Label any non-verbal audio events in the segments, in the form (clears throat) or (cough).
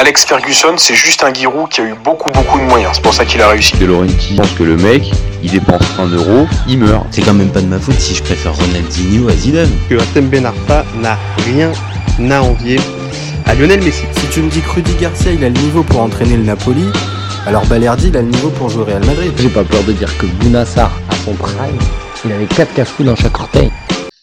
Alex Ferguson, c'est juste un Giroud qui a eu beaucoup beaucoup de moyens. C'est pour ça qu'il a réussi. De Laurenti pense que le mec, il dépense un euro, il meurt. C'est quand même pas de ma faute si je préfère Ronaldinho à Zidane. Que Atem Ben Arfa n'a rien à envier à Lionel Messi. Si tu me dis que Rudy Garcia il a le niveau pour entraîner le Napoli, alors Balerdi il a le niveau pour jouer au Real Madrid. J'ai pas peur de dire que Bounassar, à son prime, il avait 4 cafous dans chaque orteil.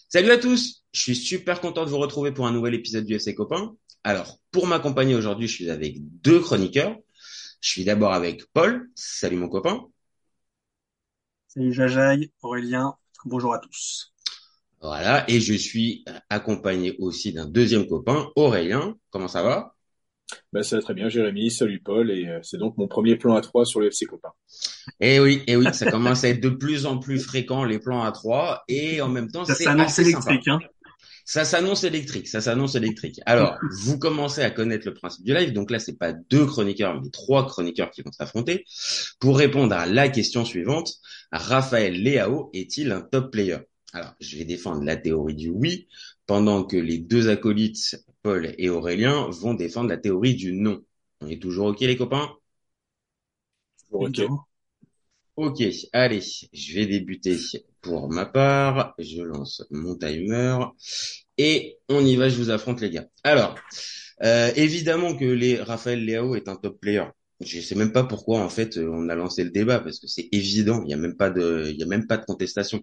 Salut à tous, je suis super content de vous retrouver pour un nouvel épisode du FC Copain. Alors, pour m'accompagner aujourd'hui, je suis avec deux chroniqueurs. Je suis d'abord avec Paul. Salut mon copain. Salut Jajaï, Aurélien, bonjour à tous. Voilà, et je suis accompagné aussi d'un deuxième copain, Aurélien. Comment ça va? Ben, Ça va très bien, Jérémy. Salut Paul, et euh, c'est donc mon premier plan à 3 sur le FC Copain. Eh oui, eh oui, ça commence à être de plus en plus fréquent les plans à 3 et en même temps ça c'est s'annonce assez électrique. sympa. Hein. Ça s'annonce électrique, ça s'annonce électrique. Alors, (laughs) vous commencez à connaître le principe du live, donc là c'est pas deux chroniqueurs mais trois chroniqueurs qui vont s'affronter pour répondre à la question suivante Raphaël Leao est-il un top player? Alors, je vais défendre la théorie du oui, pendant que les deux acolytes Paul et Aurélien vont défendre la théorie du non. On est toujours ok les copains? Ok. Ok, allez, je vais débuter pour ma part. Je lance mon timer et on y va. Je vous affronte les gars. Alors, euh, évidemment que les Raphaël Leao est un top player. Je sais même pas pourquoi en fait on a lancé le débat parce que c'est évident. Il y a même pas de, il y a même pas de contestation.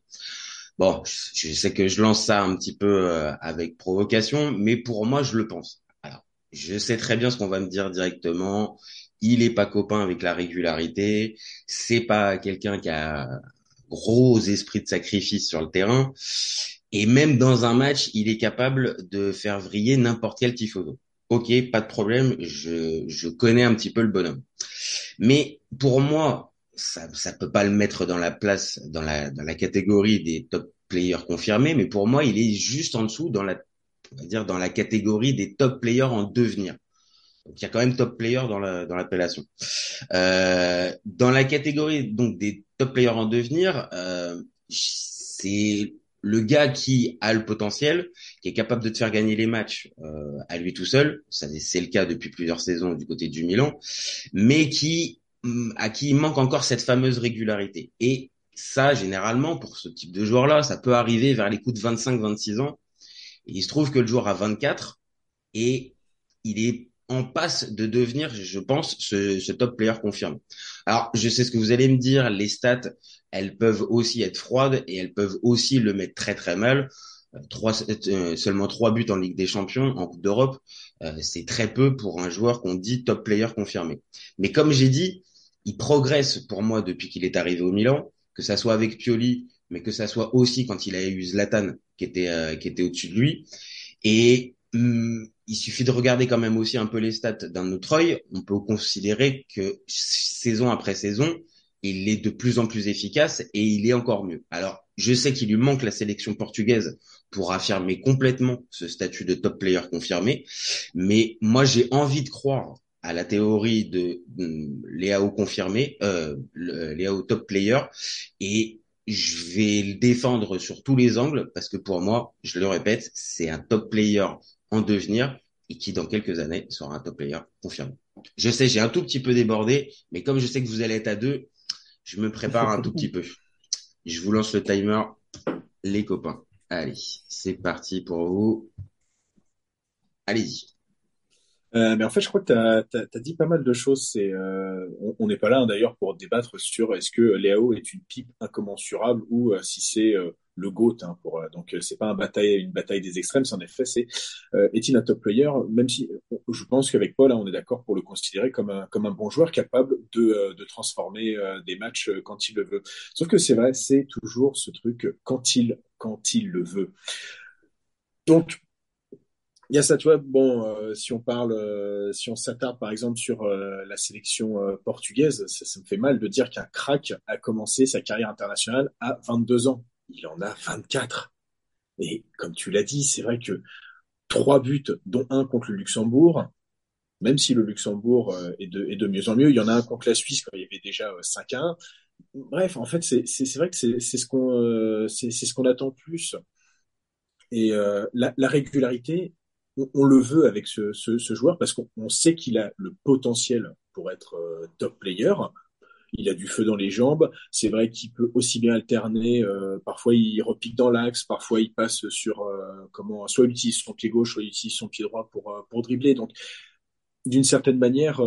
Bon, je sais que je lance ça un petit peu euh, avec provocation, mais pour moi je le pense. Alors, je sais très bien ce qu'on va me dire directement. Il est pas copain avec la régularité. C'est pas quelqu'un qui a gros esprit de sacrifice sur le terrain. Et même dans un match, il est capable de faire vriller n'importe quel tifoso. Ok, pas de problème. Je, je connais un petit peu le bonhomme. Mais pour moi, ça, ça peut pas le mettre dans la place, dans la, dans la catégorie des top players confirmés. Mais pour moi, il est juste en dessous dans la, on va dire, dans la catégorie des top players en devenir. Donc il y a quand même top player dans la dans l'appellation. Euh, dans la catégorie donc des top players en devenir, euh, c'est le gars qui a le potentiel, qui est capable de te faire gagner les matchs euh, à lui tout seul. Ça c'est le cas depuis plusieurs saisons du côté du Milan, mais qui hum, à qui il manque encore cette fameuse régularité. Et ça généralement pour ce type de joueur là, ça peut arriver vers les coups de 25-26 ans. Il se trouve que le joueur a 24 et il est en passe de devenir, je pense, ce, ce, top player confirmé. Alors, je sais ce que vous allez me dire, les stats, elles peuvent aussi être froides et elles peuvent aussi le mettre très très mal. Trois, euh, seulement trois buts en Ligue des Champions, en Coupe d'Europe, euh, c'est très peu pour un joueur qu'on dit top player confirmé. Mais comme j'ai dit, il progresse pour moi depuis qu'il est arrivé au Milan, que ça soit avec Pioli, mais que ça soit aussi quand il a eu Zlatan qui était euh, qui était au-dessus de lui. Et hum, il suffit de regarder quand même aussi un peu les stats d'un autre œil. On peut considérer que saison après saison, il est de plus en plus efficace et il est encore mieux. Alors, je sais qu'il lui manque la sélection portugaise pour affirmer complètement ce statut de top player confirmé, mais moi j'ai envie de croire à la théorie de hum, Léao confirmé, euh, Léao top player, et je vais le défendre sur tous les angles parce que pour moi, je le répète, c'est un top player en devenir et qui dans quelques années sera un top player confirmé. Je sais, j'ai un tout petit peu débordé, mais comme je sais que vous allez être à deux, je me prépare un tout petit peu. Je vous lance le timer, les copains. Allez, c'est parti pour vous. Allez-y. Euh, mais en fait, je crois que tu as, dit pas mal de choses. Euh, on n'est pas là hein, d'ailleurs pour débattre sur est-ce que Léo est une pipe incommensurable ou euh, si c'est le GOAT. Hein, pour, donc, c'est pas une bataille des extrêmes. C'est en effet, c'est est-il un top player Même si je pense qu'avec Paul, hein, on est d'accord pour le considérer comme un, bon joueur capable de, transformer des matchs quand il le veut. Sauf que c'est vrai, c'est toujours ce truc quand il, le veut. Donc, il y a ça, tu vois. Bon, euh, si on parle, euh, si on s'attarde par exemple sur euh, la sélection portugaise, ça, me fait mal de dire qu'un crack a commencé sa carrière internationale à 22 ans. Il en a 24. Et comme tu l'as dit, c'est vrai que trois buts, dont un contre le Luxembourg, même si le Luxembourg est de, est de mieux en mieux, il y en a un contre la Suisse quand il y avait déjà 5 à 1. Bref, en fait, c'est vrai que c'est ce qu'on c'est ce qu'on attend plus. Et la, la régularité, on, le veut avec ce, joueur parce qu'on on sait qu'il a le potentiel pour être euh, top player. Il a du feu dans les jambes. C'est vrai qu'il peut aussi bien alterner. euh, parfois, il repique dans l'axe. Parfois, il passe sur euh, comment. Soit il utilise son pied gauche, soit il utilise son pied droit pour euh, pour dribbler. Donc, d'une certaine manière,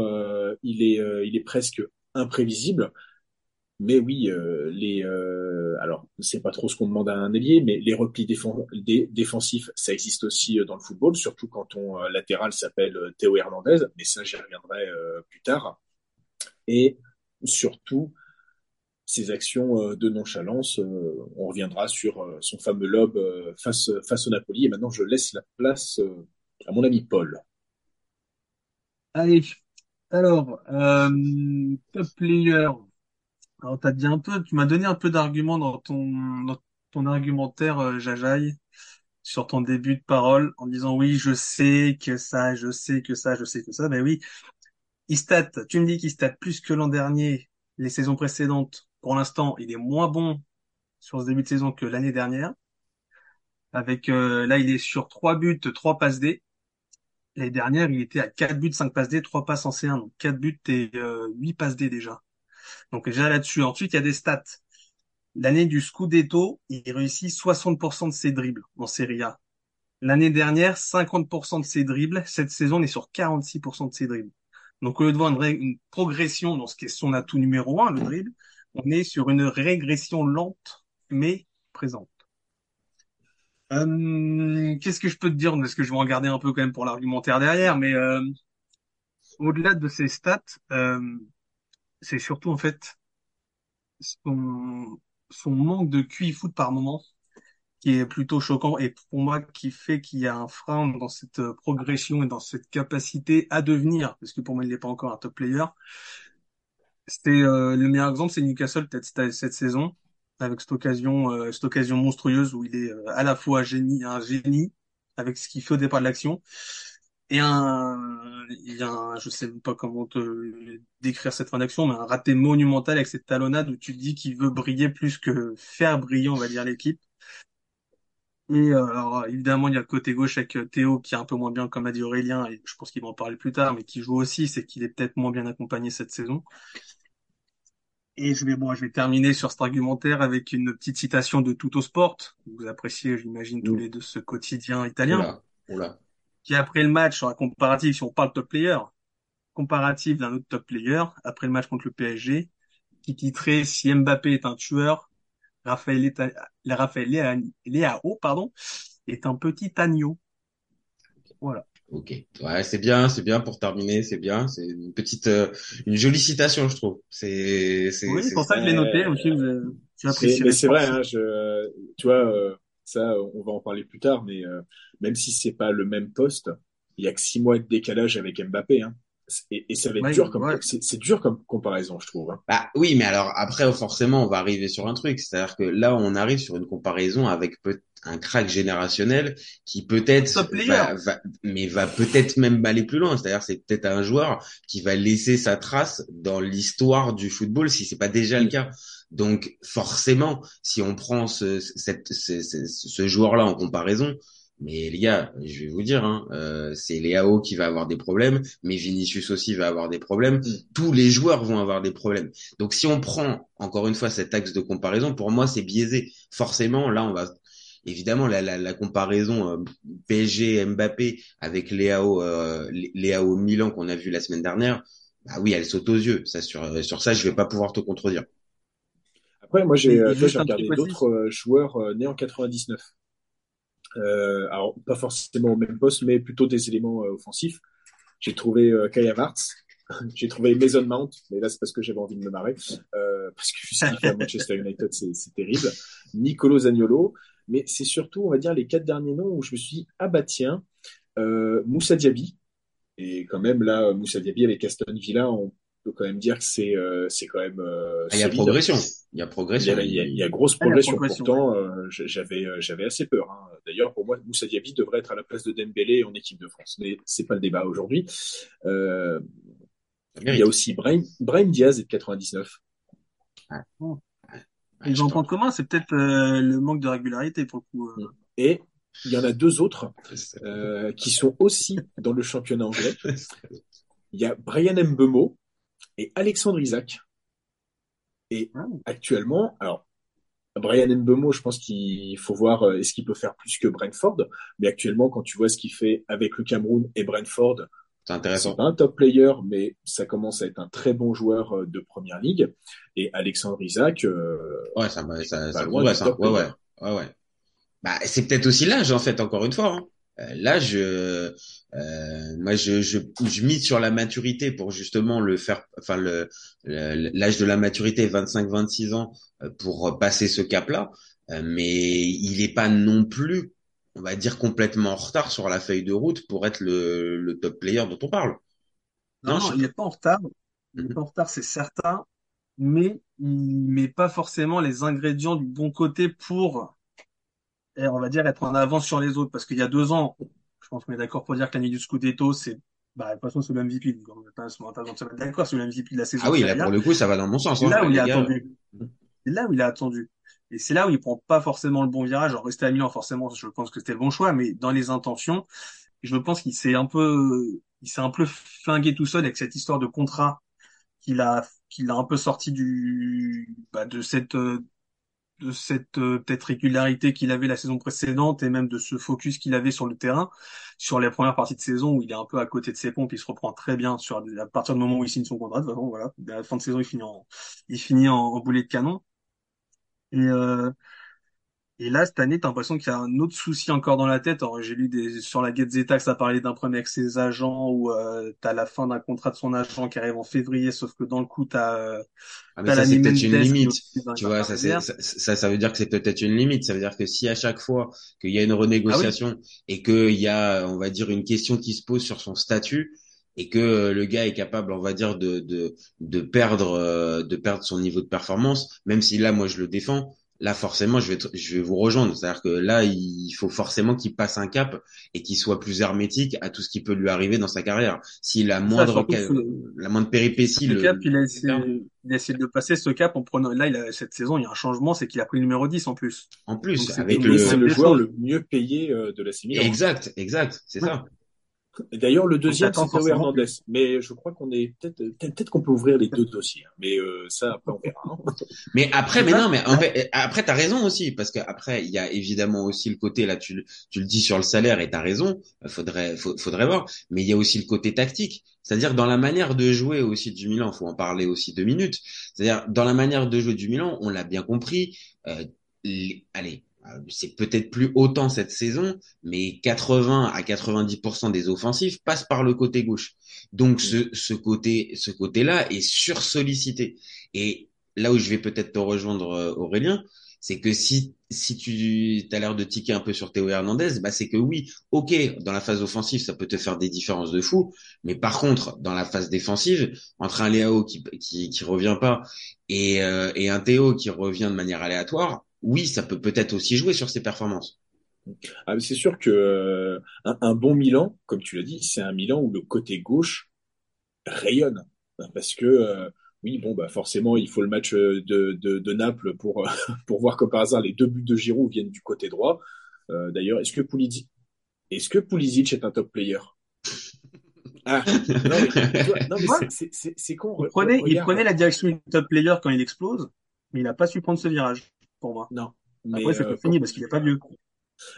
il est il est presque imprévisible. Mais oui, les alors c'est pas trop ce qu'on demande à un ailier, mais les replis défen- dé- défensifs, ça existe aussi dans le football, surtout quand ton latéral s'appelle Théo Hernandez. Mais ça, j'y reviendrai plus tard. Et surtout, ces actions euh, de nonchalance, euh, on reviendra sur euh, son fameux lob euh, face au Napoli. Et maintenant, je laisse la place à mon ami Paul. Allez, alors, euh, top player. Alors, t'as dit un peu, tu m'as donné un peu d'arguments dans ton, argumentaire, euh, Jajaï, sur ton début de parole, en disant oui, je sais que ça, je sais que ça, je sais que ça. Ben oui, il stat, tu me dis qu'il stat plus que l'an dernier, les saisons précédentes. Pour l'instant, il est moins bon sur ce début de saison que l'année dernière. Avec, euh, là, il est sur trois buts, trois passes D. L'année dernière, il était à 4 buts, 5 passes D, 3 passes en C1, donc 4 buts et euh, 8 passes D déjà. Donc déjà là-dessus. Ensuite, il y a des stats. L'année du Scudetto, il réussit 60% de ses dribbles en Serie A. L'année dernière, 50% de ses dribbles. Cette saison, on est sur 46% de ses dribbles. Donc au lieu de voir une, progression dans ce qui est son atout numéro un, le dribble, on est sur une régression lente mais présente. Euh, qu'est-ce que je peux te dire? Parce que je vais en garder un peu quand même pour l'argumentaire derrière, mais euh, au-delà de ces stats, euh, c'est surtout en fait son, son manque de QI foot par moment qui est plutôt choquant et pour moi qui fait qu'il y a un frein dans cette euh, progression et dans cette capacité à devenir, parce que pour moi il n'est pas encore un top player. C'était euh, le meilleur exemple, c'est Newcastle peut-être cette, saison avec cette occasion, euh, cette occasion monstrueuse où il est euh, à la fois génie, un génie avec ce qu'il fait au départ de l'action et un, il y a un, je sais pas comment te décrire cette fin d'action, mais un raté monumental avec cette talonnade où tu dis qu'il veut briller plus que faire briller, on va dire, l'équipe. Et euh, alors évidemment, il y a le côté gauche avec euh, Théo qui est un peu moins bien, comme a dit Aurélien, et je pense qu'il va en parler plus tard, mais qui joue aussi, c'est qu'il est peut-être moins bien accompagné cette saison. Et je vais, bon, je vais terminer sur cet argumentaire avec une petite citation de Tutto Sport. Vous appréciez, j'imagine, tous les deux ce quotidien italien, Oula, oula. qui après le match, sur un comparatif, si on parle top player, comparatif d'un autre top player, après le match contre le PSG, qui titrait Si Mbappé est un tueur, Raphaël, Eta- Raphaël Léa- Léao, pardon, est un petit agneau. Voilà. Ok, ouais, c'est bien, c'est bien pour terminer, c'est bien, c'est une petite, euh, une jolie citation, je trouve. C'est, c'est, Oui, c'est pour ça que je l'ai noté aussi, C'est- mais c'est vrai, hein, je, tu vois, euh, ça, on va en parler plus tard, mais euh, même si c'est pas le même poste, il y a que six mois de décalage avec Mbappé, hein. Et, et ça va être Ouais, dur comme, ouais. c'est dur comme comparaison, je trouve. Hein. Bah oui, mais alors après, forcément, on va arriver sur un truc. C'est-à-dire que là, on arrive sur une comparaison avec peut un crack générationnel qui peut-être va- mais va peut-être même aller plus loin. C'est-à-dire, c'est peut-être un joueur qui va laisser sa trace dans l'histoire du football si c'est pas déjà le cas. Donc forcément, si on prend ce, cette, ce, ce, ce joueur-là en comparaison, mais les gars, je vais vous dire, hein, euh, c'est Léao qui va avoir des problèmes, mais Vinicius aussi va avoir des problèmes. Tous les joueurs vont avoir des problèmes. Donc si on prend encore une fois cet axe de comparaison, pour moi c'est biaisé. Forcément, là on va évidemment la, la, la comparaison euh, PSG Mbappé avec Léao euh, Léao Milan qu'on a vu la semaine dernière, bah oui, elle saute aux yeux. Ça sur sur ça, je vais pas pouvoir te contredire. Après, moi, j'ai euh, regardé d'autres euh, joueurs euh, nés en 99. Euh, alors, pas forcément au même poste, mais plutôt des éléments euh, offensifs. J'ai trouvé euh, Kai Havertz, (laughs) j'ai trouvé Mason Mount, mais là c'est parce que j'avais envie de me marrer, euh, parce que ce qu'il fait à Manchester United, c'est terrible. Nicolo Zaniolo, mais c'est surtout, on va dire, les quatre derniers noms où je me suis dit, ah bah tiens, euh, Moussa Diaby, et quand même là, Moussa Diaby avec Aston Villa, on peut quand même dire que c'est euh, c'est quand même euh, Ah, il y a progression. Il y a Il progression. y a, il y a- il y a grosse Ah, progression. Pourtant, euh, j'avais j'avais assez peur. hein. D'ailleurs, pour moi, Moussa Diaby devrait être à la place de Dembélé en équipe de France. Mais c'est pas le débat aujourd'hui. Euh, il y a aussi Brahim, Brahim Diaz est de 99. Ils ont en commun, c'est peut-être euh, le manque de régularité pour le coup. euh. Et il y en a deux autres euh, qui sont aussi dans le championnat anglais. (laughs) Il y a Brian Mbemo et Alexandre Isaac. Et actuellement, alors Brian Mbemo, je pense qu'il faut voir euh, est-ce qu'il peut faire plus que Brentford. Mais actuellement, quand tu vois ce qu'il fait avec le Cameroun et Brentford, C'est intéressant. pas un top player, mais ça commence à être un très bon joueur euh, de première ligue. Et Alexandre Isaac, euh, Ouais, ça, ça, ça loin hein. top Ouais, ouais, ouais, ouais. Bah, c'est peut-être aussi l'âge, en fait, encore une fois. Hein. L'âge, euh, euh, moi, je, je, je mise sur la maturité pour justement le faire, enfin, le, l'âge de la maturité, 25-26 ans, euh, pour passer ce cap-là. Euh, mais il est pas non plus, on va dire, complètement en retard sur la feuille de route pour être le, le top player dont on parle. Non, Non, non, je- il n'est pas en retard. Il n'est Mhm. pas en retard, c'est certain. Mais il met pas forcément les ingrédients du bon côté pour, eh, on va dire, être en avance sur les autres. Parce qu'il y a deux ans, je pense qu'on est d'accord pour dire que l'année du Scudetto, c'est, bah, de toute façon, c'est le MVP. Donc, on pas se mettre d'accord, c'est le MVP de la saison. Ah oui, là, A. pour le coup, ça va dans mon sens. C'est hein, là où il gars. attendu. C'est là où il est attendu. Et c'est là où il prend pas forcément le bon virage. Alors, rester à Milan, forcément, je pense que c'était le bon choix, mais dans les intentions, je pense qu'il s'est un peu, il s'est un peu flingué tout seul avec cette histoire de contrat qu'il a, qu'il a un peu sorti du, bah, de cette, euh, de cette euh, peut-être régularité qu'il avait la saison précédente et même de ce focus qu'il avait sur le terrain sur les premières parties de saison où il est un peu à côté de ses pompes, il se reprend très bien sur à partir du moment où il signe son contrat. De voilà, la fin de saison, il finit en, il finit boulet de canon. Et euh, et là, cette année, t'as l'impression qu'il y a un autre souci encore dans la tête. Alors, j'ai lu des, sur la Gazzetta que ça parlait d'un problème avec ses agents où euh, t'as la fin d'un contrat de son agent qui arrive en février, sauf que dans le coup, t'as euh, Ah, mais t'as ça, c'est peut-être une limite. Tu vois, ça, c'est, ça, veut dire que c'est peut-être une limite. Ça veut dire que si à chaque fois qu'il y a une Ah oui, renégociation et qu'il y a, on va dire, une question qui se pose sur son statut et que euh, le gars est capable, on va dire, de, de, de perdre, euh, de perdre son niveau de performance, même si là, moi, je le défends, là, forcément, je vais, je vais vous rejoindre. C'est-à-dire que là, il faut forcément qu'il passe un cap et qu'il soit plus hermétique à tout ce qui peut lui arriver dans sa carrière. Si la moindre, la moindre péripétie le, cap, il a essayé, il a essayé de passer, ce cap, en prenant, là, il a, cette saison, il y a un changement, c'est qu'il a pris le numéro 10 en plus. En Donc, plus, c'était avec le, le joueur le mieux payé euh, de la Milan. Exact, exact, c'est Ouais. ça. D'ailleurs, le deuxième, c'est Théo Hernandez. Mais je crois qu'on est peut-être peut-être qu'on peut ouvrir les deux dossiers. hein. Mais euh, ça, après, on verra. hein. (laughs) Mais après, mais non, mais en fait, après, t'as raison aussi, parce que après, il y a évidemment aussi le côté là, tu, le- tu le dis sur le salaire et t'as raison, faudrait, faut- faudrait voir. Mais il y a aussi le côté tactique, c'est-à-dire dans la manière de jouer aussi du Milan, faut en parler aussi deux minutes. C'est-à-dire dans la manière de jouer du Milan, on l'a bien compris. Euh, les- allez, c'est peut-être plus autant cette saison, mais 80 à 90% des offensifs passent par le côté gauche. Donc ce, ce côté, ce côté-là est sursollicité. Et là où je vais peut-être te rejoindre, euh, Aurélien, c'est que si si tu as l'air de tiquer un peu sur Théo Hernandez, bah c'est que oui, ok, dans la phase offensive, ça peut te faire des différences de fou, mais par contre, dans la phase défensive, entre un Léao qui qui, qui revient pas et euh, et un Théo qui revient de manière aléatoire, oui, ça peut peut-être aussi jouer sur ses performances. Ah, mais c'est sûr que euh, un, un bon Milan, comme tu l'as dit, c'est un Milan où le côté gauche rayonne. Parce que euh, oui, bon, bah forcément, il faut le match euh, de, de, de Naples pour euh, (laughs) pour voir que par hasard les deux buts de Giroud viennent du côté droit. Euh, D'ailleurs, est-ce que Pulisic, est-ce que Pulisic est un top player? Ah, non, mais, c'est- c'est c'est- c'est con. Il re- prenait, il prenait la direction du top player quand il explose, mais il a pas su prendre ce virage, pour moi. Non, mais Après, c'est euh, pas fini parce qu'il est pas vieux.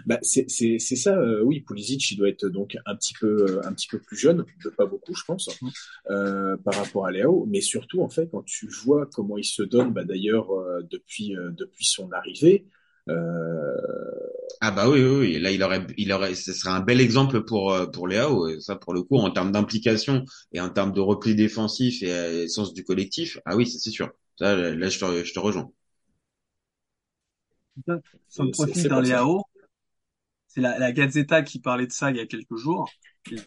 Bah, c'est c'est c'est ça, euh, oui. Pulisic, il doit être donc un petit peu euh, un petit peu plus jeune, de pas beaucoup, je pense, euh, par rapport à Léo. Mais surtout, en fait, quand tu vois comment il se donne, bah d'ailleurs euh, depuis euh, depuis son arrivée, euh, Ah bah oui, oui, oui. Là, il aurait, il aurait, ce serait un bel exemple pour euh, pour Léao. Et ça, pour le coup, en termes d'implication et en termes de repli défensif et euh, sens du collectif, ah oui, ça, c'est sûr. Ça, là, je te, je te rejoins. C'est profil. Léao, c'est la, la Gazzetta qui parlait de ça il y a quelques jours.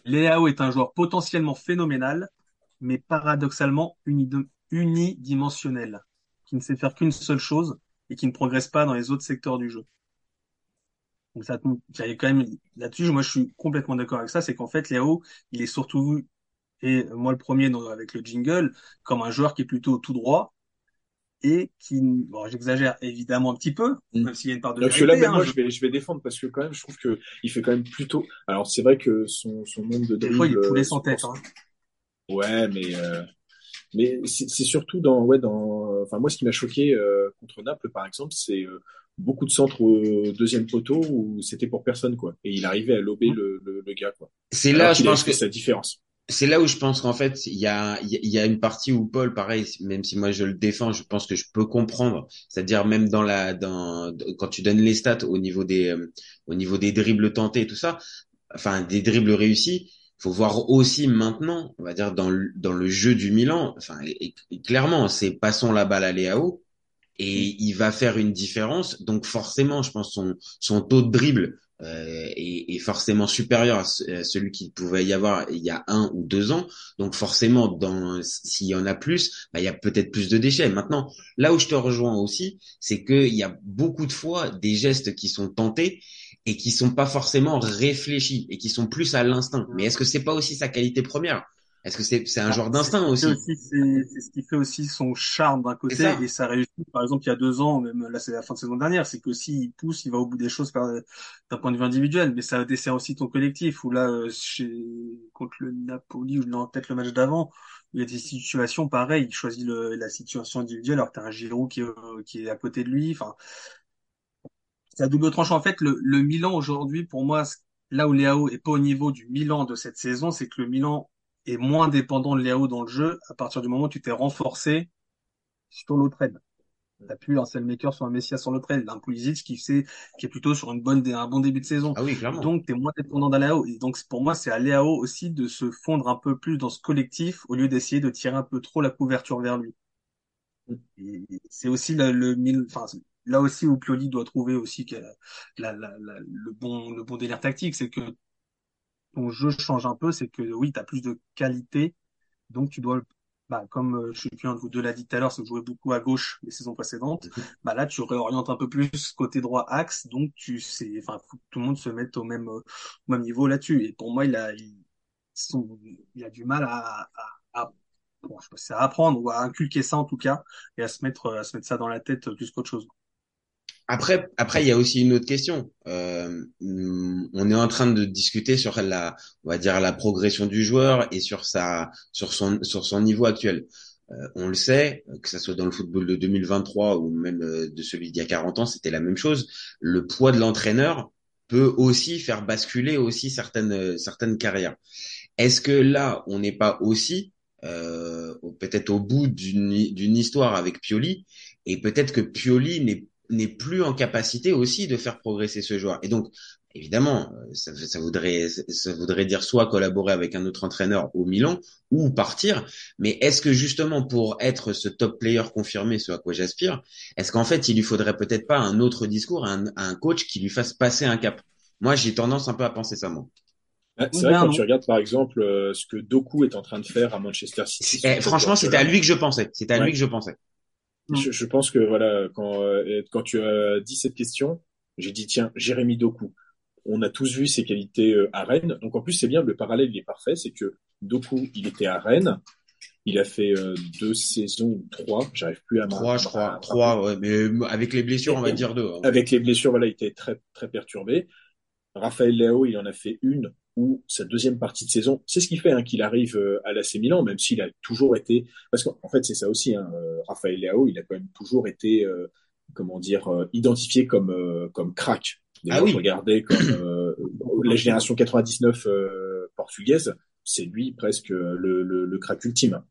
Léao est un joueur potentiellement phénoménal, mais paradoxalement unidimensionnel, qui ne sait faire qu'une seule chose et qui ne progresse pas dans les autres secteurs du jeu. Donc ça, il y a quand même là-dessus, moi je suis complètement d'accord avec ça, c'est qu'en fait Léao, il est surtout vu, et moi le premier dans- avec le jingle, comme un joueur qui est plutôt tout droit et qui, bon, j'exagère évidemment un petit peu, Mm. même s'il y a une part de vérité. là, mais hein, moi, je- je vais, je vais défendre parce que quand même, je trouve que il fait quand même plutôt. Alors, c'est vrai que son, son nombre de Des fois, il est poulet euh, sans tête. Hein. Ouais, mais euh, mais c'est c'est surtout dans ouais dans. Enfin, moi, ce qui m'a choqué euh, contre Naples, par exemple, c'est euh, beaucoup de centres au deuxième poteau où c'était pour personne quoi, et il arrivait à lober Mm. le, le, le gars quoi. C'est là, je pense que sa différence. C'est là où je pense qu'en fait, il y a, il y a- il y a une partie où Paul, pareil, même si moi je le défends, je pense que je peux comprendre. C'est-à-dire même dans la, dans, quand tu donnes les stats au niveau des, euh, au niveau des dribbles tentés et tout ça, enfin des dribbles réussis, faut voir aussi maintenant, on va dire dans le, dans le jeu du Milan, enfin et- et clairement, c'est passons la balle à Léao et il va faire une différence. Donc forcément, je pense son son taux de dribble euh, est, est forcément supérieur à, à celui qu'il pouvait y avoir il y a un ou deux ans. Donc forcément, s'il y en a plus, bah, il y a peut-être plus de déchets. Maintenant, là où je te rejoins aussi, c'est qu'il y a beaucoup de fois des gestes qui sont tentés et qui sont pas forcément réfléchis et qui sont plus à l'instinct. Mais est-ce que c'est pas aussi sa qualité première? Est-ce que c'est c'est un Ah, joueur d'instinct aussi? aussi c'est ce qui fait aussi son charme d'un côté ça. et sa réussite. Par exemple, il y a deux ans, même là c'est la fin de saison dernière, c'est que s'il pousse, il va au bout des choses d'un point de vue individuel, mais ça dessert aussi ton collectif. Ou là, euh, chez contre le Napoli ou peut-être le match d'avant, il y a des situations pareilles. Il choisit le, la situation individuelle alors que t'as un Giroud qui est euh, qui est à côté de lui. Enfin, c'est à double tranchant. En fait, le, le Milan aujourd'hui, pour moi, là où Léao est pas au niveau du Milan de cette saison, c'est que le Milan est moins dépendant de Léao dans le jeu à partir du moment où tu t'es renforcé sur l'autre aile. T'as plus un Selmaker sur un Messias sur l'autre aile, un Pulisic qui sait, qui est plutôt sur une bonne, un bon début de saison. Ah oui, clairement. Donc, t'es moins dépendant de Léao. Et donc, pour moi, c'est à Léao aussi de se fondre un peu plus dans ce collectif au lieu d'essayer de tirer un peu trop la couverture vers lui. Et c'est aussi le, le enfin, là aussi où Pioli doit trouver aussi la, la, la- le bon, le bon délire tactique, c'est que ton jeu change un peu, c'est que oui, tu as plus de qualité, donc tu dois, bah, comme euh, je plus un de vous deux l'a dit tout à l'heure, c'est que vous jouez beaucoup à gauche les saisons précédentes, (laughs) bah là tu réorientes un peu plus côté droit axe, donc tu sais, enfin, faut que tout le monde se mette au même, euh, au même niveau là-dessus. Et pour moi, il a, il, son- il a du mal à, à, à bon, je sais pas à apprendre ou à inculquer ça en tout cas, et à se mettre, à se mettre ça dans la tête plus qu'autre chose. Après, après, il y a aussi une autre question. Euh, on est en train de discuter sur la, on va dire la progression du joueur et sur sa, sur son, sur son niveau actuel. Euh, on le sait, que ça soit dans le football de 2023 ou même euh, de celui d'il y a 40 ans, c'était la même chose. Le poids de l'entraîneur peut aussi faire basculer aussi certaines, certaines carrières. Est-ce que là, on n'est pas aussi euh, peut-être au bout d'une d'une histoire avec Pioli? Et peut-être que Pioli n'est n'est plus en capacité aussi de faire progresser ce joueur. Et donc, évidemment, euh, ça, ça voudrait ça voudrait dire soit collaborer avec un autre entraîneur au Milan ou partir. Mais est-ce que justement pour être ce top player confirmé, ce à quoi j'aspire, est-ce qu'en fait il lui faudrait peut-être pas un autre discours, un, un coach qui lui fasse passer un cap? Moi, j'ai tendance un peu à penser ça, moi. Ah, C'est Oui, vrai ben quand tu regardes par exemple euh, ce que Doku est en train de faire à Manchester City. Eh, franchement, c'était à lui que je pensais. C'était à Ouais. lui que je pensais. Je, je pense que voilà, quand, euh, quand tu as dit cette question, j'ai dit tiens, Jérémy Doku. On a tous vu ses qualités euh, à Rennes. Donc en plus, c'est bien, le parallèle il est parfait, c'est que Doku, il était à Rennes. Il a fait euh, deux saisons ou trois, j'arrive plus à Trois, je crois. Trois, ouais. Mais avec les blessures, on va dire deux. hein. Avec les blessures, voilà, il était très très perturbé. Raphaël Leao, il en a fait une ou sa deuxième partie de saison. C'est ce qui fait hein, qu'il arrive euh, à l'AC Milan, même s'il a toujours été. Parce qu'en fait, c'est ça aussi. Hein, euh, Raphaël Leao, il a quand même toujours été, euh, comment dire, euh, identifié comme euh, comme crack. Ah oui. je regardais comme euh, la génération 99 euh, portugaise, c'est lui presque le, le, le crack ultime.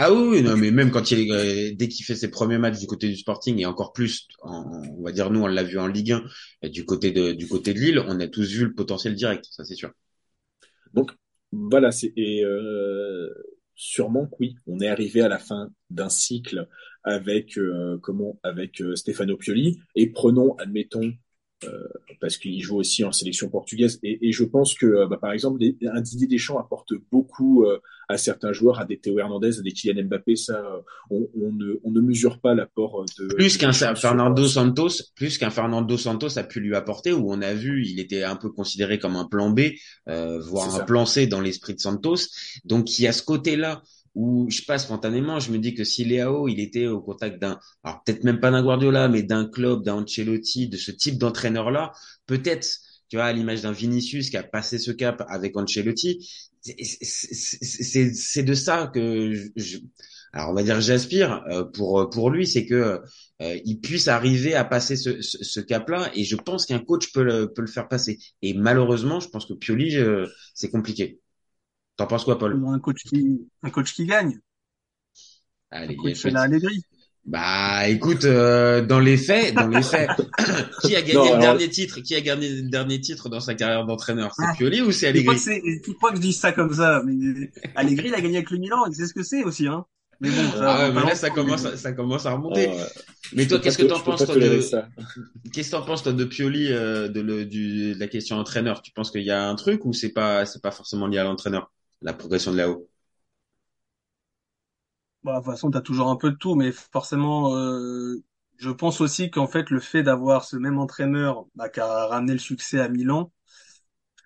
Ah oui, non, mais même quand il, euh, dès qu'il fait ses premiers matchs du côté du Sporting et encore plus, on va dire nous, on l'a vu en Ligue 1, et du côté de du côté de Lille, on a tous vu le potentiel direct, ça c'est sûr. Donc voilà, c'est et euh, sûrement que oui, on est arrivé à la fin d'un cycle avec euh, comment avec euh, Stefano Pioli et prenons, admettons, parce qu'il joue aussi en sélection portugaise et, et je pense que euh, bah, par exemple un Didier Deschamps apporte beaucoup euh, à certains joueurs, à des Théo Hernandez, à des Kylian Mbappé, ça euh, on, on ne on ne mesure pas l'apport de Plus qu'un Fernando Santos, plus qu'un Fernando Santos a pu lui apporter, où on a vu, il était un peu considéré comme un plan B, euh, voire un ça. plan C dans l'esprit de Santos. Donc il y a ce côté-là où je sais pas spontanément, je me dis que si Léao il était au contact d'un, alors peut-être même pas d'un Guardiola, mais d'un club, d'un Ancelotti, de ce type d'entraîneur là, peut-être, tu vois, à l'image d'un Vinicius qui a passé ce cap avec Ancelotti, c'est de ça que je, alors on va dire j'aspire euh, pour pour lui, c'est que euh, il puisse arriver à passer ce, ce, cap-là, et je pense qu'un coach peut le peut le faire passer. Et malheureusement, je pense que Pioli, c'est compliqué. T'en penses quoi, Paul? Un coach qui, un coach qui gagne. Allez, Un coach écoute. la Allegri. Bah, écoute, euh, dans les faits, dans les faits, (coughs) qui a gagné Non, le alors- dernier titre Qui a gagné le dernier titre dans sa carrière d'entraîneur? C'est Ah. Pioli ou c'est Allegri que c'est- tu crois que je dis ça comme ça, mais Allegri, il a gagné avec le Milan, il sait ce que c'est aussi, hein. Mais bon, ça, Ah ouais, mais là ça commence, mais- à, ça commence à remonter. ouais. Mais Je toi, qu'est-ce que te- t'en penses toi de ça. Qu'est-ce que t'en penses toi de Pioli euh, de, le, du, de la question entraîneur? Tu penses qu'il y a un truc ou c'est pas c'est pas forcément lié à l'entraîneur? La progression de là-haut Bah, de toute façon, t'as toujours un peu de tout, mais forcément, euh, je pense aussi qu'en fait, le fait d'avoir ce même entraîneur, bah, qui a ramené le succès à Milan,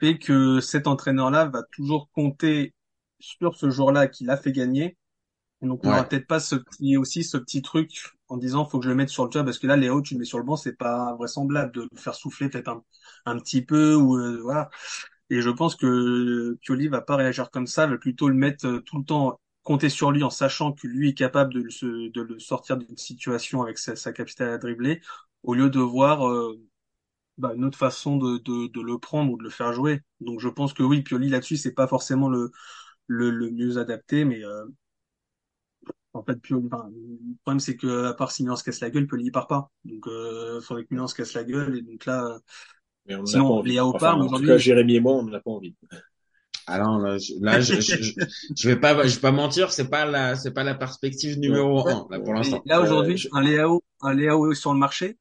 fait que cet entraîneur-là va toujours compter sur ce jour-là qu'il a fait gagner. Et donc, on Ouais. n'aura peut-être pas ce petit, aussi ce petit truc en disant, faut que je le mette sur le job, parce que là, Léo, tu le mets sur le banc, c'est pas vraisemblable de le faire souffler peut-être un, un petit peu, ou, euh, voilà. Et je pense que Pioli va pas réagir comme ça, va plutôt le mettre euh, tout le temps, compter sur lui en sachant que lui est capable de de le sortir d'une situation avec sa, sa capacité à dribbler, au lieu de voir euh, bah, une autre façon de, de, de le prendre ou de le faire jouer. Donc je pense que oui, Pioli là-dessus, c'est pas forcément le, le, le mieux adapté, mais euh, en fait, Pioli, enfin, le problème c'est que à part si Milan se casse la gueule, Pioli il part pas. Donc euh, faudrait que Milan se casse la gueule, et donc là, Mais on Sinon, pas Enfin, mais en tout cas, Jérémy et moi, on n'en a pas envie. Ah non, là, je, là, je, je, je, je vais pas je vais pas mentir, c'est pas la c'est pas la perspective numéro un là pour l'instant. Là aujourd'hui, Euh, je- un Léao, un Léao sur le marché,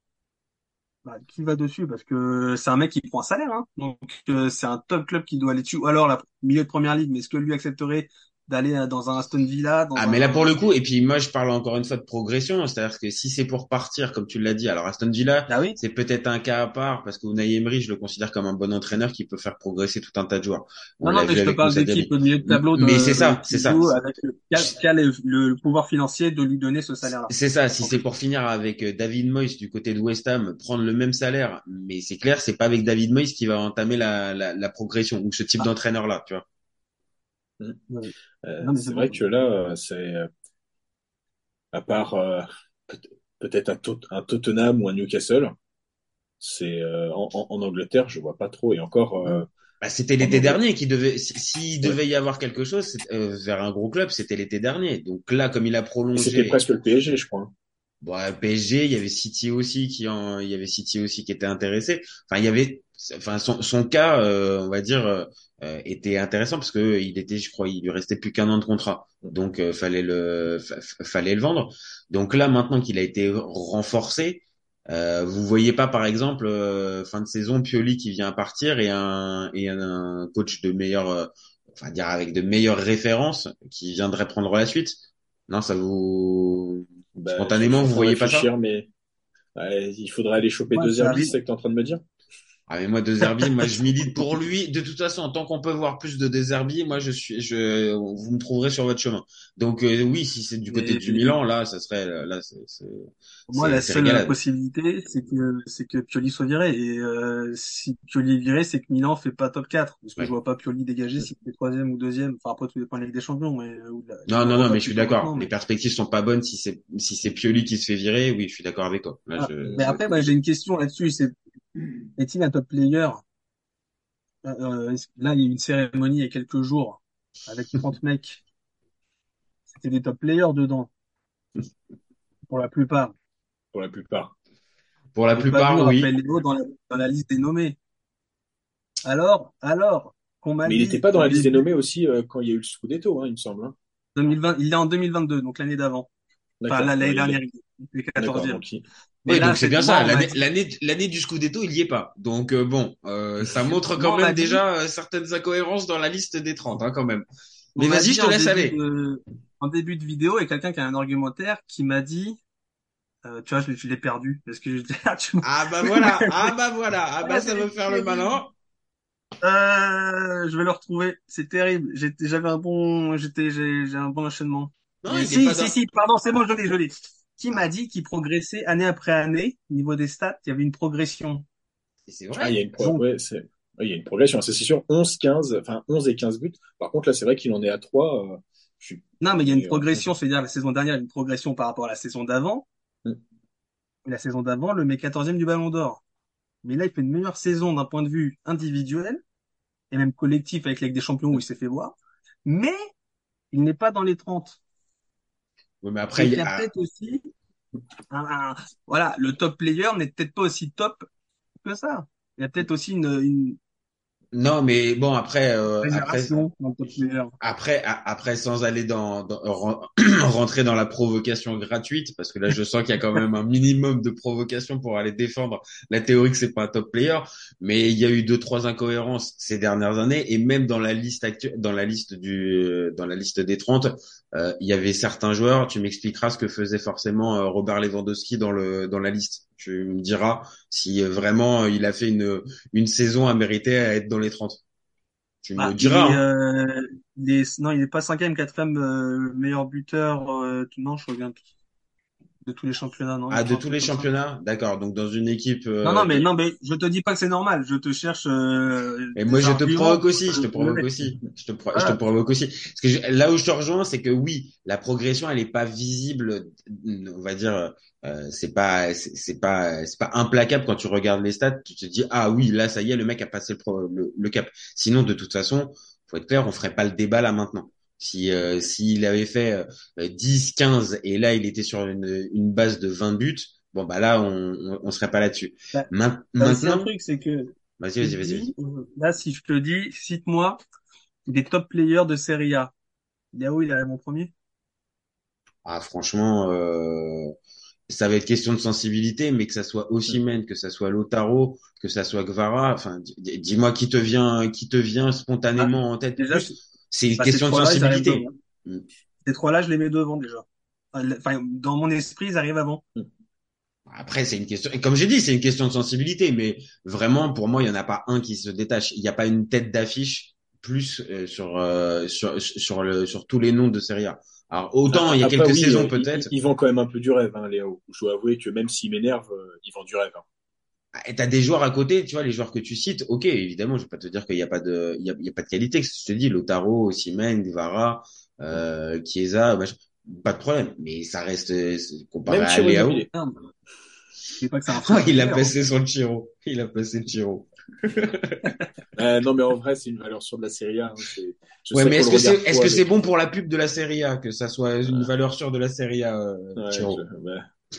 bah, qui va dessus? Parce que c'est un mec qui prend un salaire, hein. donc euh, c'est un top club qui doit aller dessus. Ou alors la milieu de première ligue, mais est-ce que lui accepterait d'aller dans un Aston Villa dans Ah un- mais là pour le coup et puis moi je parle encore une fois de progression, c'est-à-dire que si c'est pour partir comme tu l'as dit, alors Aston Villa Ah oui. c'est peut-être un cas à part parce que Unai Emery je le considère comme un bon entraîneur qui peut faire progresser tout un tas de joueurs. On Non, non, mais je te parle d'équipe de milieu de tableau. De, Mais c'est ça, c'est ça. Avec le, qui a, le, le pouvoir financier de lui donner ce salaire-là. C'est ça, si c'est pour finir avec euh, David Moyes du côté de West Ham, prendre le même salaire, mais c'est clair, c'est pas avec David Moyes qui va entamer la, la, la progression ou ce type Ah. d'entraîneur là, tu vois. Euh, Non, mais c'est vrai bon. que là, euh, c'est euh, à part euh, peut- peut-être un, Tot- un Tottenham ou un Newcastle, c'est euh, en, en- en Angleterre, je vois pas trop. Et encore, euh, Bah, c'était l'été dernier qui devait, si- s'il devait y avoir quelque chose euh, vers un gros club, c'était l'été dernier. Donc là, comme il a c'était prolongé, presque le PSG, je crois. hein. bon, à PSG, il y avait City aussi qui en, il y avait City aussi qui était intéressé. Enfin, il y avait, enfin, son, son cas, euh, on va dire, euh, euh, était intéressant parce que il était, je crois, il lui restait plus qu'un an de contrat. Donc, euh, fallait le, fa- fa- fallait le vendre. Donc là, maintenant qu'il a été renforcé, euh, vous voyez pas, par exemple, euh, fin de saison, Pioli qui vient partir et un, et un coach de meilleure, euh, enfin, dire avec de meilleures références qui viendrait prendre la suite. Non, ça vous, Bah, Spontanément, vous voyez pas ça? mais ouais, il faudrait aller choper Ouais, deux arrive. c'est ça que tu es en train de me dire? Ah mais moi De Zerbi, moi je milite pour lui. De toute façon, tant qu'on peut voir plus de De Zerbi, moi je suis, je, vous me trouverez sur votre chemin. Donc euh, oui, si c'est du côté Mais- du Milan, là, ça serait, là, c'est, c'est- Pour moi, c'est- la c'est seule régalade. possibilité, c'est que c'est que Pioli soit viré. Et euh, si Pioli est viré, c'est que Milan fait pas top 4. Parce que Ouais. je vois pas Pioli dégager s'il fait troisième ou deuxième. Enfin, après, tout dépend de la Ligue des Champions. Mais, euh, ou de la- Non, non, non, mais je suis d'accord. maintenant, Les mais- perspectives sont pas bonnes si c'est, si c'est Pioli qui se fait virer. Oui, je suis d'accord avec toi. Là, Ah, je, mais après, moi, j'ai une question là-dessus. C'est est-il un top player Euh, euh, Là, il y a eu une cérémonie il y a quelques jours avec (laughs) 30 mecs. C'était des top players dedans, pour la plupart. pour la plupart. pour la plupart, oui. Léo dans la, dans la liste des nommés. Alors, alors, qu'on m'a Mais il n'était pas dans la liste des nommés aussi euh, quand il y a eu le Scudetto, hein, il me semble. Hein. 2020, il est en 2022, donc l'année d'avant. Enfin, l'année Ouais, il est- dernière, il est D'accord, 14e. donc il- Mais Oui, là, donc c'est bien ça. L'année, du Scudetto, il y est pas. Donc euh, bon, euh, ça montre quand même dit- déjà euh, certaines incohérences dans la liste des 30, hein, quand même. Mais m'a vas-y, je te laisse aller. de- en début de vidéo, il y a quelqu'un qui a un argumentaire qui m'a dit, euh, tu vois, je, je l'ai perdu, parce que je, tu (laughs) Ah bah voilà, (laughs) ah bah voilà, ah bah ça veut faire le malin. Euh, je vais le retrouver. C'est terrible. J'avais un bon, j'étais, j'ai, j'ai un bon enchaînement. Non, il si, pas si, si, pardon, c'est bon, je l'ai, je l'ai. Qui m'a dit qu'il progressait année après année, au niveau des stats, il y avait une progression. C'est Ah, il y a une, pro- ouais, c'est- ouais, il y a une progression, c'est sûr. 11, 15, enfin 11 et 15 buts. Par contre, là, c'est vrai qu'il en est à 3. euh, je suis... Non, mais il y a une euh, progression, c'est-à-dire la saison dernière, il y a une progression par rapport à la saison d'avant. Mm. La saison d'avant, le met 14e du Ballon d'Or. Mais là, il fait une meilleure saison d'un point de vue individuel et même collectif avec la Ligue des Champions où il s'est fait voir. Mais il n'est pas dans les 30. Ouais, mais après, il y a peut-être aussi, un- un- voilà, le top player n'est peut-être pas aussi top que ça. Il y a peut-être aussi une, une non, mais bon, après, euh, après, après, sans aller dans, dans ren- (clears throat) rentrer dans la provocation gratuite, parce que là, je sens qu'il y a quand même un minimum de provocation pour aller défendre la théorie que c'est pas un top player, mais il y a eu deux, trois incohérences ces dernières années, et même dans la liste actuelle, dans la liste du, dans la liste des 30, euh, il y avait certains joueurs, tu m'expliqueras ce que faisait forcément euh, Robert Lewandowski dans le, dans la liste. Tu me diras si euh, vraiment euh, il a fait une, une saison à mériter à être dans les 30. Tu me il diras. est, hein. euh, il est, non, il n'est pas cinquième, quatrième meilleur buteur. Non, je reviens de tous les championnats, non. Ah, de tous les championnats? D'accord. Donc, dans une équipe, Non, euh, non, mais qui- non, mais je te dis pas que c'est normal. Je te cherche. Euh, Et moi, je te provoque aussi, je te provoque aussi, je te, pro- je Voilà. te provoque aussi. Parce que je- là où je te rejoins, c'est que oui, la progression, elle est pas visible, on va dire, euh, c'est pas, c'est c'est pas, c'est pas implacable quand tu regardes les stats. Tu te dis, ah oui, là, ça y est, le mec a passé le, pro- le, le cap. Sinon, de toute façon, faut être clair, on ferait pas le débat là maintenant. Si, euh, s'il avait fait euh, 10, 15 et là, il était sur une, une base de 20 buts, bon, bah là, on, on, on serait pas là-dessus. Bah, Main- Bah, c'est un maintenant, truc, c'est que vas-y, vas-y, vas-y, là, si je te dis, cite-moi des top players de Serie A. Yao, il est mon premier. Ah, franchement, euh, ça va être question de sensibilité, mais que ça soit Osimhen, que ça soit Lautaro, que ça soit Gvara, enfin, di- dis-moi qui te vient, qui te vient spontanément en tête. Déjà, Plus, c'est une Bah, question de sensibilité. Mm. Ces trois-là, je les mets devant déjà. Enfin, dans mon esprit, ils arrivent avant. Après, c'est une question, et comme j'ai dit, c'est une question de sensibilité, mais vraiment, pour moi, il y en a pas un qui se détache. Il n'y a pas une tête d'affiche plus euh, sur, euh, sur sur le sur tous les noms de Serie A. Alors autant il y a Après, quelques oui, saisons peut-être. Ils, ils vendent quand même un peu du rêve, hein, Léo. Je dois avouer que même s'ils m'énervent, euh, ils vendent du rêve. hein. Et t'as des joueurs à côté, tu vois, les joueurs que tu cites, ok, évidemment, je vais pas te dire qu'il y a pas de, il y a, il y a pas de qualité, que je te dis, Lotaro, Osimhen, Guevara, euh, Chiesa, machin, pas de problème, mais ça reste, comparé Même à Léao. (laughs) Il a passé son Chiro. Il a passé le Chiro. (laughs) (laughs) Euh, non, mais en vrai, c'est une valeur sûre de la Serie A. hein. Je Ouais, mais est-ce que c'est, avec- bon pour la pub de la Serie A, que ça soit une valeur sûre de la Serie A, euh, Ouais, Chiro? je-.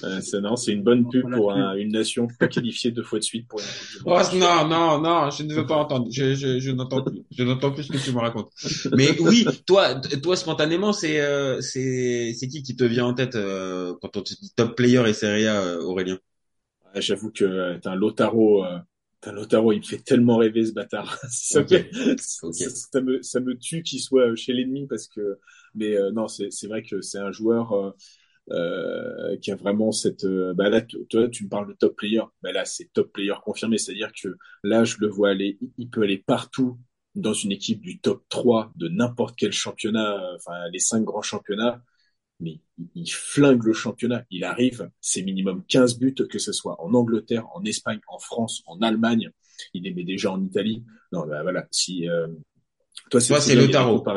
Euh, c'est non, c'est une bonne pub Pour un- une nation pas qualifiée deux fois de suite pour une Oh, non, non, non, je ne veux pas entendre. Je, je, je n'entends plus. Je n'entends plus ce que tu me racontes. Mais oui, toi, toi, spontanément, c'est, euh, c'est, c'est qui qui te vient en tête, euh, quand on te dit top player et Serie A, euh, Aurélien? J'avoue que euh, t'as un Lotaro, euh, t'as un Lotaro, il me fait tellement rêver ce bâtard. (laughs) ça, Ok. me, ça, me, ça me tue qu'il soit chez l'ennemi parce que, mais euh, non, c'est c'est vrai que c'est un joueur euh, euh, qui a vraiment cette. euh, bah là, toi, tu me parles de top player. Bah là, c'est top player confirmé, c'est-à-dire que là, je le vois aller, il- peut aller partout dans une équipe du top 3 de n'importe quel championnat, euh, enfin les cinq grands championnats mais il, il flingue le championnat. Il arrive, c'est minimum 15 buts, que ce soit en Angleterre, en Espagne, en France, en Allemagne. Il les met déjà en Italie. Non, bah voilà. Si euh, toi, Toi, c'est Lotaro. Toi,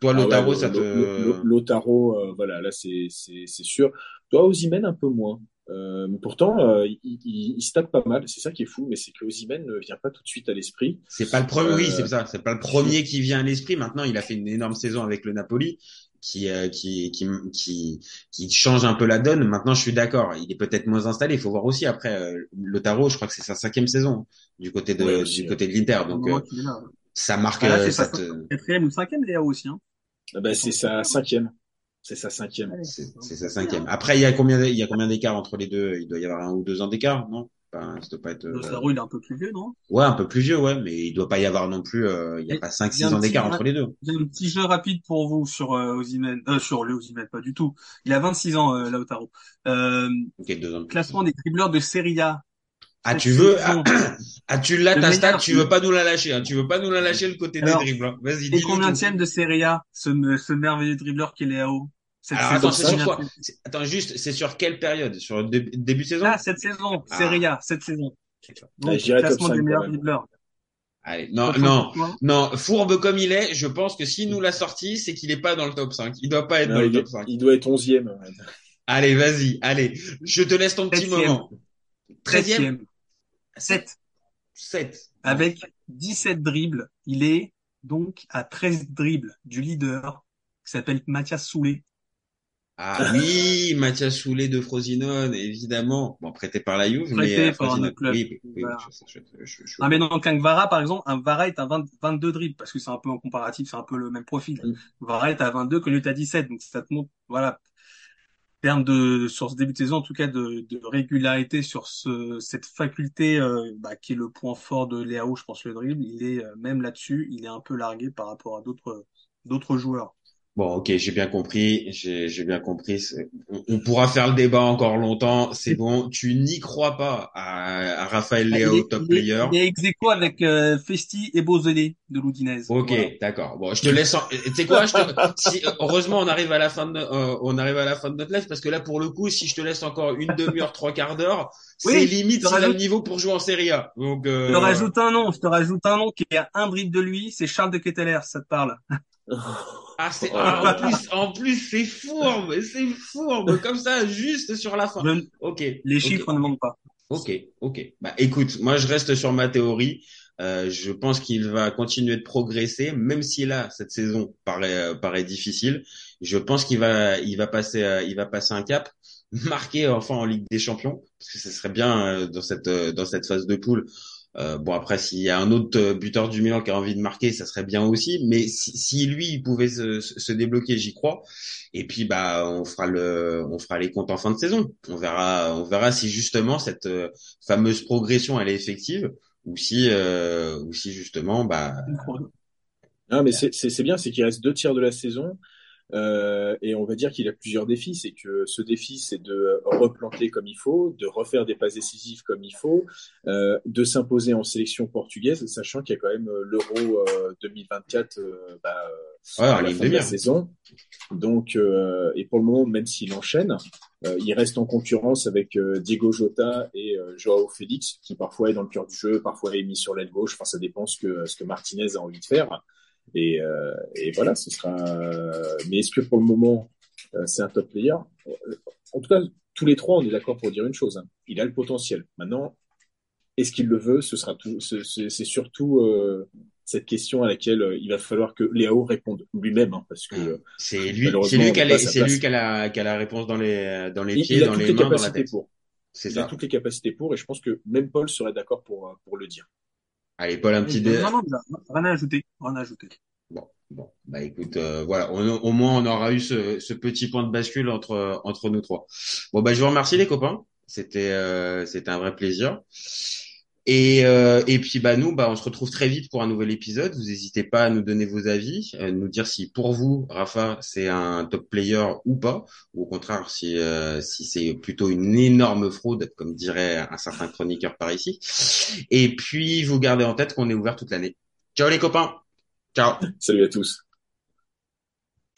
toi, Ah ouais, Lotaro, ça te, Lotaro, euh, voilà, là, c'est c'est c'est sûr. Toi, Osimhen, un peu moins. Euh, mais pourtant, euh, il, il, il se tape pas mal. C'est ça qui est fou, mais c'est que Osimhen ne vient pas tout de suite à l'esprit. c'est pas le premier, oui, Euh, c'est ça. C'est pas le premier qui vient à l'esprit. Maintenant, il a fait une énorme saison avec le Napoli, qui, euh, qui, qui, qui, qui change un peu la donne. Maintenant, je suis d'accord. Il est peut-être moins installé. Il faut voir aussi après, euh, Lotaro, je crois que c'est sa cinquième saison, du côté de, Ouais, du côté de l'Inter. Donc, euh, ça marque, Ah, là, euh, c'est ça sa te- quatrième ou cinquième, Léa aussi, hein. Ah bah, c'est sa cinquième. C'est sa cinquième. Ouais, C'est sa cinquième. Après, il y a combien, il y a combien d'écart entre les deux? Il doit y avoir un ou deux ans d'écart, non? Enfin, ça doit pas être, euh, Lotaro, il est un peu plus vieux, non? ouais, un peu plus vieux, ouais, mais il doit pas y avoir non plus, euh, il y a Et pas cinq, il y a six un ans petit d'écart entre les deux. J'ai un petit jeu rapide pour vous sur euh, Osimhen, euh, sur le Osimhen, pas du tout. Il a 26 ans, euh, Lautaro. Euh, Ok, deux ans de plus. classement des dribbleurs de Serie A. Ah, Cette tu veux, saison. (coughs) ah, tu l'as ta stat, meilleur- tu veux pas nous la lâcher, hein. Tu veux pas nous la lâcher le côté Alors, des dribbles, hein. Vas-y, Et dis-nous combien tième de Serie A, ce, ce merveilleux dribbleur qui est Léao cette Alors, saison, attends, c'est sur quoi? Attends, juste, c'est sur quelle période? Sur le dé- début de saison? Ah, cette saison, Ah. Serie A, cette saison. Donc, classement 5 des meilleurs même. dribbleurs. Allez, non, non, non, fourbe comme il est, je pense que s'il nous l'a sorti, c'est qu'il est pas dans le top 5. Il doit pas être Non, dans le top est- 5. il doit être 11e. Allez, vas-y, allez. Je te laisse ton petit moment. 13e? Treizième. 7. 7. Avec 17 dribbles, il est donc à 13 dribbles du leader qui s'appelle Mathias Soulé. Ah oui, Mathias Soulet de Frosinone, évidemment. Bon, prêté par la Juve, mais Prêté euh, par un club. Oui, oui, Voilà. je sais, je, je, je- Ah mais non, qu'un Vara, par exemple, un Vara est à 20 22 dribbles, parce que c'est un peu en comparatif, c'est un peu le même profil. Mm. Vara est à 22, Connu est à 17, donc ça te montre, voilà, termes de, sur ce début de saison, en tout cas, de, de régularité sur ce, cette faculté, euh, bah, qui est le point fort de Léao, je pense, le dribble, il est, euh, même là-dessus, il est un peu largué par rapport à d'autres, d'autres joueurs. Bon, ok, j'ai bien compris, j'ai bien compris. C'est- On, on pourra faire le débat encore longtemps. C'est bon. Tu n'y crois pas à, à Raphaël Ah, Léao, est, top il est, player. il est ex aequo avec euh, Festi et Bozelli de l'Udinese. Ok, Voilà. d'accord. Bon, je te laisse. En... Tu sais quoi je te... si... Heureusement, on arrive à la fin de euh, on arrive à la fin de notre live parce que là, pour le coup, si je te laisse encore une demi-heure, trois quarts d'heure, c'est limite je te s'il a le rajoute- niveau pour jouer en Serie A. Donc, euh... Je te rajoute un nom, je te rajoute un nom qui est à un dribble de lui, c'est Charles de Ketteler, ça te parle? Ah, c'est ah, en plus, en plus, c'est fourbe, c'est fourbe comme ça, juste sur la fin. Ok. les chiffres ne mentent pas. Ok, ok. Bah écoute, moi je reste sur ma théorie. Euh, je pense qu'il va continuer de progresser, même si là cette saison paraît euh, paraît difficile. Je pense qu'il va il va passer euh, il va passer un cap, marquer enfin en Ligue des Champions, parce que ce serait bien euh, dans cette euh, dans cette phase de poule. Euh, bon après s'il y a un autre euh, buteur du Milan qui a envie de marquer, ça serait bien aussi. Mais si, si lui il pouvait se, se débloquer, j'y crois. Et puis bah on fera le on fera les comptes en fin de saison. On verra on verra si justement cette euh, fameuse progression elle est effective ou si euh, ou si justement bah Non, mais c'est bien, c'est qu'il reste deux tiers de la saison. Euh, et on va dire qu'il a plusieurs défis. C'est que ce défi, c'est de replanter comme il faut, de refaire des passes décisives comme il faut, euh, de s'imposer en sélection portugaise, sachant qu'il y a quand même euh, l'Euro euh, 2024 euh, bah, ouais, à la fin de la saison. Donc, euh, et pour le moment, même s'il enchaîne, euh, il reste en concurrence avec euh, Diego Jota et Joao Félix, qui parfois est dans le cœur du jeu, parfois est mis sur l'aile gauche. Enfin, ça dépend ce que ce que Martinez a envie de faire. Et, euh, et voilà, ce sera. Mais est-ce que pour le moment, euh, c'est un top player? En tout cas, tous les trois, on est d'accord pour dire une chose. hein. Il a le potentiel. Maintenant, est-ce qu'il le veut? Ce sera tout. ce- C'est surtout euh, cette question à laquelle il va falloir que Léo réponde lui-même, hein, parce que euh, C'est lui c'est lui qui a a la a réponse dans les dans les pieds, il a dans toutes les les mains, dans la capacités tête. pour. Il a ça. toutes les capacités pour, et je pense que même Paul serait d'accord pour pour le dire. Allez, Paul, un petit dé. Non, non, rien à ajouter, rien à ajouter. Bon, bon, bah écoute, euh, voilà, on- au moins on aura eu ce, ce petit point de bascule entre entre nous trois. Bon bah je vous remercie les copains, c'était euh, c'était un vrai plaisir. Et euh, et puis bah nous bah on se retrouve très vite pour un nouvel épisode. Vous n'hésitez pas à nous donner vos avis, à nous dire si pour vous Rafa c'est un top player ou pas, ou au contraire si euh, si c'est plutôt une énorme fraude comme dirait un certain chroniqueur par ici. Et puis vous gardez en tête qu'on est ouvert toute l'année. Ciao les copains. Ciao. Salut à tous.